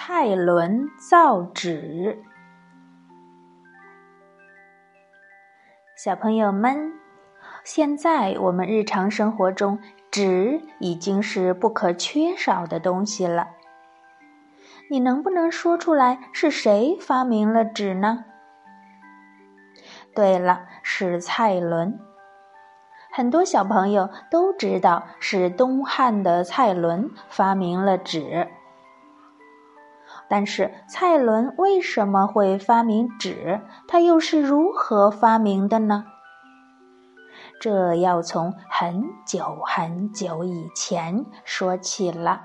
蔡伦造纸。小朋友们，现在我们日常生活中，纸已经是不可缺少的东西了。你能不能说出来是谁发明了纸呢？对了，是蔡伦。很多小朋友都知道是东汉的蔡伦发明了纸。但是蔡伦为什么会发明纸？他又是如何发明的呢？这要从很久很久以前说起了。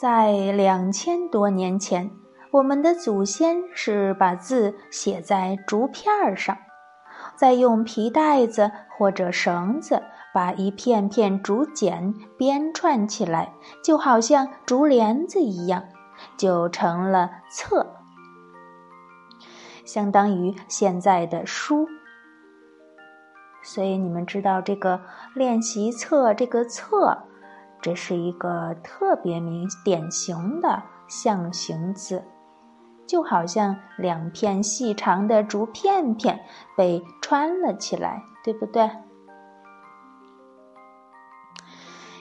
在两千多年前，我们的祖先是把字写在竹片上，再用皮带子或者绳子。把一片片竹简编串起来，就好像竹帘子一样，就成了册，相当于现在的书。所以你们知道这个练习册，这个册，这是一个特别明典型的象形字，就好像两片细长的竹片片被穿了起来，对不对？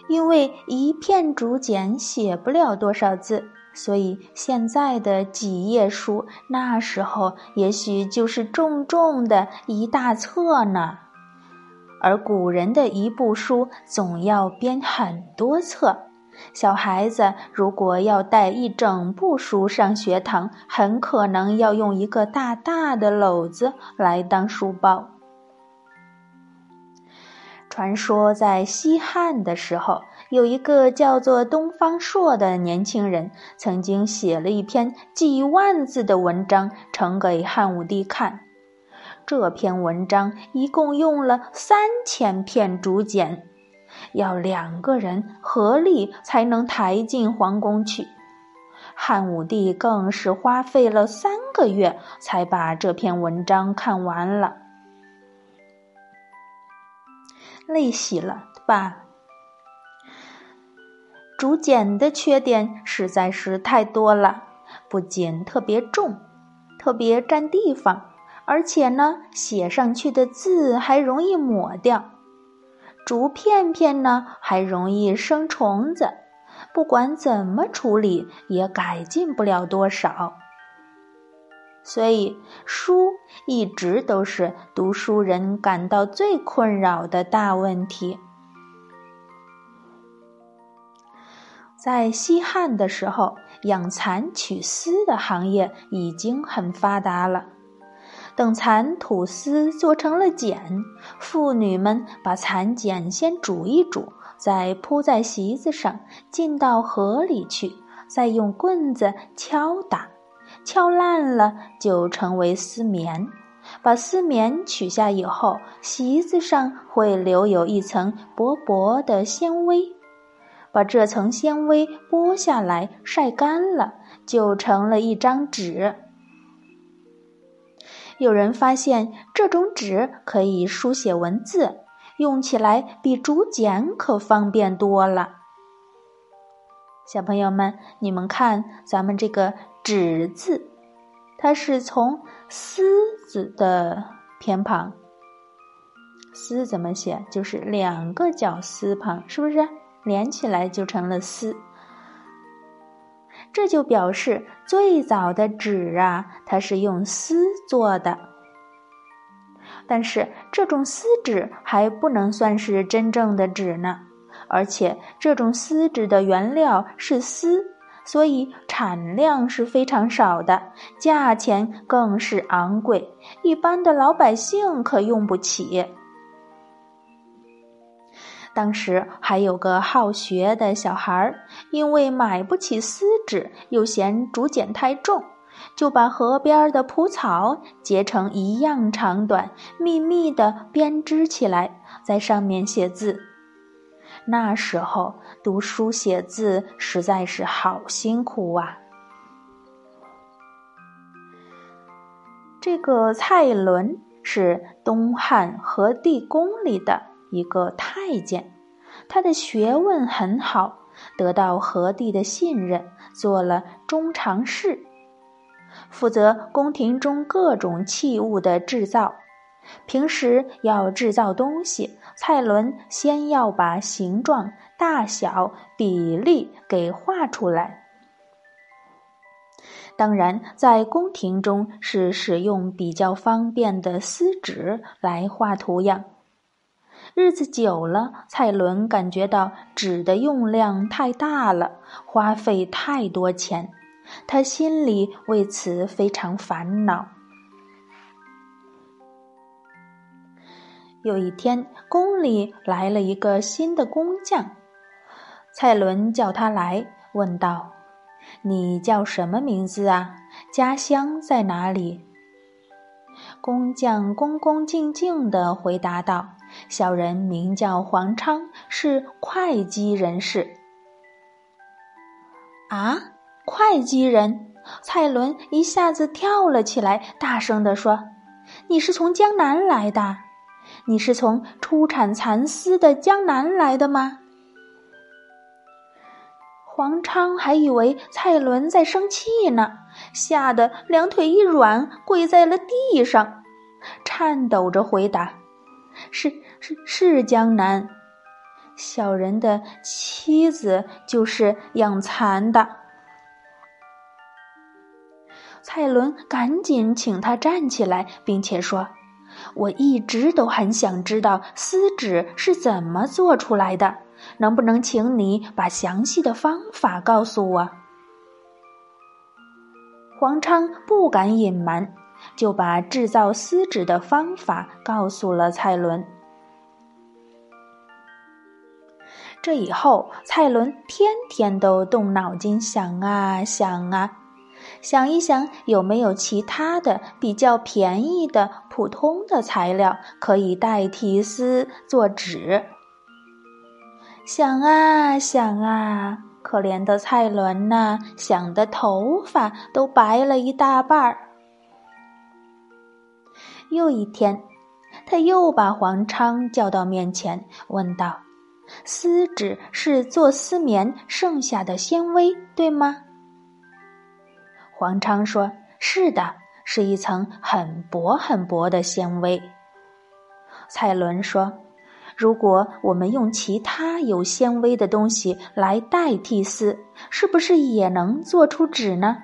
因为一片竹简写不了多少字，所以现在的几页书，那时候也许就是重重的一大册呢。而古人的一部书总要编很多册，小孩子如果要带一整部书上学堂，很可能要用一个大大的篓子来当书包。传说在西汉的时候，有一个叫做东方朔的年轻人，曾经写了一篇几万字的文章呈给汉武帝看。这篇文章一共用了三千片竹简，要两个人合力才能抬进皇宫去。汉武帝更是花费了三个月才把这篇文章看完了。累死了吧？竹简的缺点实在是太多了，不仅特别重，特别占地方，而且呢，写上去的字还容易抹掉。竹片片呢，还容易生虫子，不管怎么处理，也改进不了多少。所以，书一直都是读书人感到最困扰的大问题。在西汉的时候，养蚕取丝的行业已经很发达了。等蚕吐丝做成了茧，妇女们把蚕茧先煮一煮，再铺在席子上，进到河里去，再用棍子敲打。敲烂了就成为丝棉，把丝棉取下以后，席子上会留有一层薄薄的纤维，把这层纤维剥下来晒干了，就成了一张纸。有人发现这种纸可以书写文字，用起来比竹简可方便多了。小朋友们，你们看咱们这个。纸字，它是从丝字的偏旁。丝怎么写？就是两个绞丝旁，是不是连起来就成了丝？这就表示最早的纸啊，它是用丝做的。但是这种丝纸还不能算是真正的纸呢，而且这种丝纸的原料是丝。所以产量是非常少的，价钱更是昂贵，一般的老百姓可用不起。当时还有个好学的小孩儿，因为买不起丝纸，又嫌竹简太重，就把河边的蒲草结成一样长短，密密的编织起来，在上面写字。那时候读书写字实在是好辛苦啊！这个蔡伦是东汉和帝宫里的一个太监，他的学问很好，得到和帝的信任，做了中常侍，负责宫廷中各种器物的制造。平时要制造东西，蔡伦先要把形状、大小、比例给画出来。当然，在宫廷中是使用比较方便的丝纸来画图样。日子久了，蔡伦感觉到纸的用量太大了，花费太多钱，他心里为此非常烦恼。有一天，宫里来了一个新的工匠，蔡伦叫他来，问道：“你叫什么名字啊？家乡在哪里？”工匠恭恭敬敬地回答道：“小人名叫黄昌，是会稽人士。”啊，会稽人！蔡伦一下子跳了起来，大声地说：“你是从江南来的？你是从出产蚕丝的江南来的吗？”黄昌还以为蔡伦在生气呢，吓得两腿一软，跪在了地上，颤抖着回答：“是是是江南，小人的妻子就是养蚕的。”蔡伦赶紧请他站起来，并且说：“我一直都很想知道丝纸是怎么做出来的。”能不能请你把详细的方法告诉我？黄昌不敢隐瞒，就把制造丝纸的方法告诉了蔡伦。这以后，蔡伦天天都动脑筋想啊想啊，想一想有没有其他的比较便宜的普通的材料可以代替丝做纸。想啊想啊，可怜的蔡伦呐，想的头发都白了一大半儿。又一天，他又把黄昌叫到面前，问道：“丝纸是做丝棉剩下的纤维，对吗？”黄昌说：“是的，是一层很薄很薄的纤维。”蔡伦说。如果我们用其他有纤维的东西来代替丝，是不是也能做出纸呢？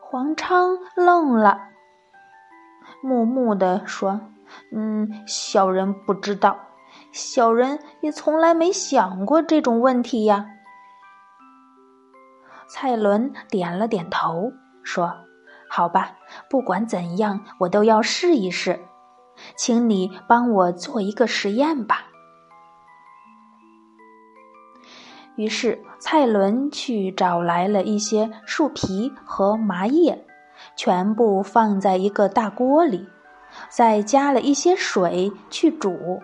黄昌愣了，木木的说：“嗯，小人不知道，小人也从来没想过这种问题呀。”蔡伦点了点头，说：“好吧，不管怎样，我都要试一试。”请你帮我做一个实验吧。于是蔡伦去找来了一些树皮和麻叶，全部放在一个大锅里，再加了一些水去煮。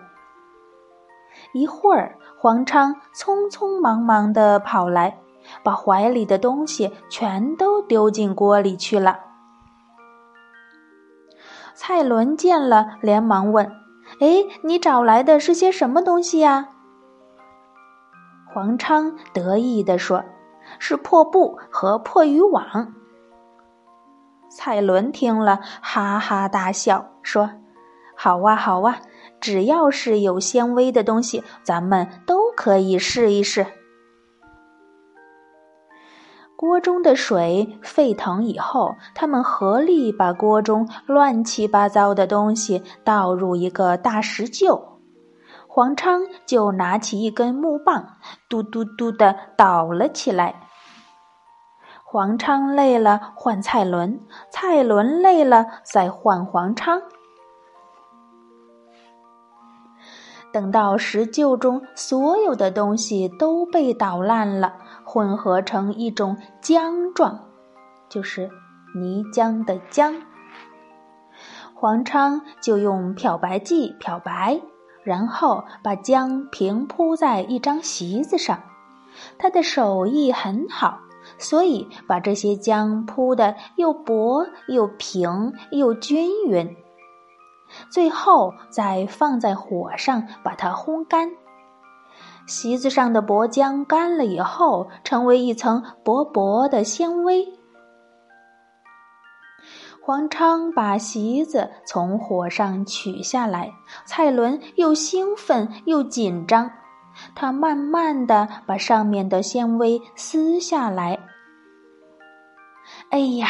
一会儿，黄昌匆匆忙忙的跑来，把怀里的东西全都丢进锅里去了。蔡伦见了，连忙问：“哎，你找来的是些什么东西呀？”黄昌得意地说：“是破布和破渔网。”蔡伦听了，哈哈大笑，说：“好哇，好哇，只要是有纤维的东西，咱们都可以试一试。”锅中的水沸腾以后，他们合力把锅中乱七八糟的东西倒入一个大石臼。黄昌就拿起一根木棒，嘟嘟嘟的倒了起来。黄昌累了换蔡伦，蔡伦累了再换黄昌。等到石臼中所有的东西都被捣烂了。混合成一种浆状，就是泥浆的浆。黄昌就用漂白剂漂白，然后把浆平铺在一张席子上。他的手艺很好，所以把这些浆铺的又薄又平又均匀。最后再放在火上把它烘干。席子上的薄浆干了以后，成为一层薄薄的纤维。黄昌把席子从火上取下来，蔡伦又兴奋又紧张。他慢慢的把上面的纤维撕下来。哎呀，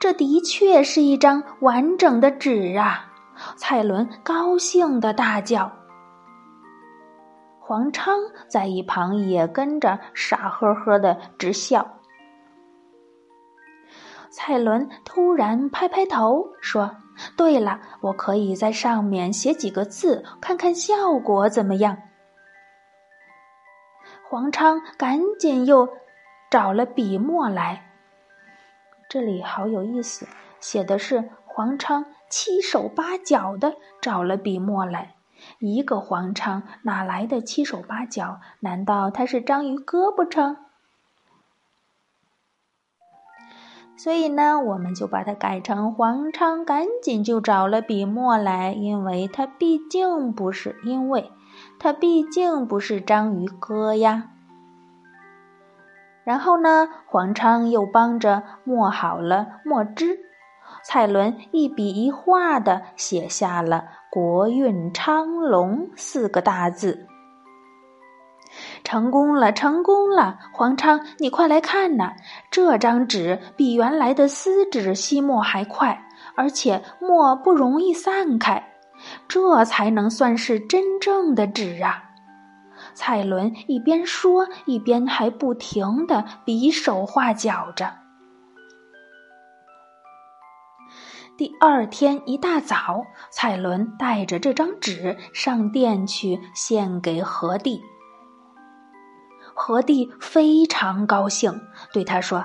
这的确是一张完整的纸啊！蔡伦高兴的大叫。黄昌在一旁也跟着傻呵呵的直笑。蔡伦突然拍拍头说：“对了，我可以在上面写几个字，看看效果怎么样。”黄昌赶紧又找了笔墨来。这里好有意思，写的是黄昌七手八脚的找了笔墨来。一个黄昌哪来的七手八脚？难道他是章鱼哥不成？所以呢，我们就把它改成黄昌赶紧就找了笔墨来，因为他毕竟不是，因为他毕竟不是章鱼哥呀。然后呢，黄昌又帮着墨好了墨汁，蔡伦一笔一画的写下了“国运昌隆”四个大字。成功了，成功了！黄昌，你快来看呐，这张纸比原来的撕纸吸墨还快，而且墨不容易散开，这才能算是真正的纸啊！蔡伦一边说，一边还不停的比手画脚着。第二天一大早，蔡伦带着这张纸上殿去献给何帝。何帝非常高兴，对他说：“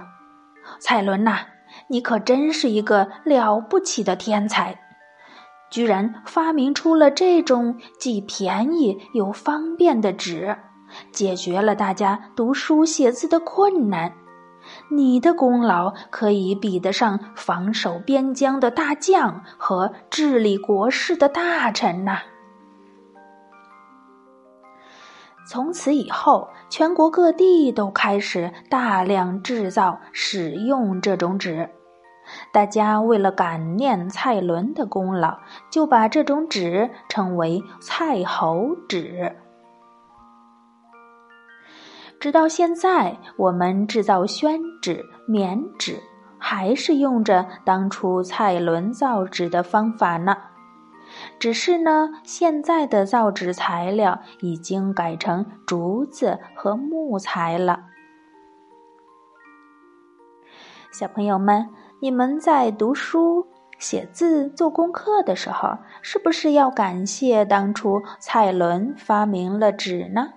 蔡伦呐，你可真是一个了不起的天才，居然发明出了这种既便宜又方便的纸，解决了大家读书写字的困难。你的功劳可以比得上防守边疆的大将和治理国事的大臣呐。”从此以后，全国各地都开始大量制造、使用这种纸。大家为了感念蔡伦的功劳，就把这种纸称为“蔡侯纸”。直到现在，我们制造宣纸、棉纸，还是用着当初蔡伦造纸的方法呢。只是呢，现在的造纸材料已经改成竹子和木材了。小朋友们，你们在读书、写字、做功课的时候，是不是要感谢当初蔡伦发明了纸呢？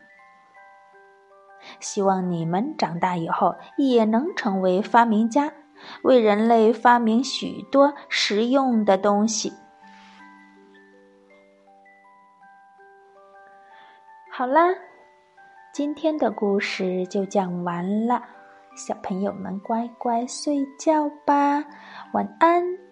希望你们长大以后也能成为发明家，为人类发明许多实用的东西。好啦，今天的故事就讲完了，小朋友们乖乖睡觉吧，晚安。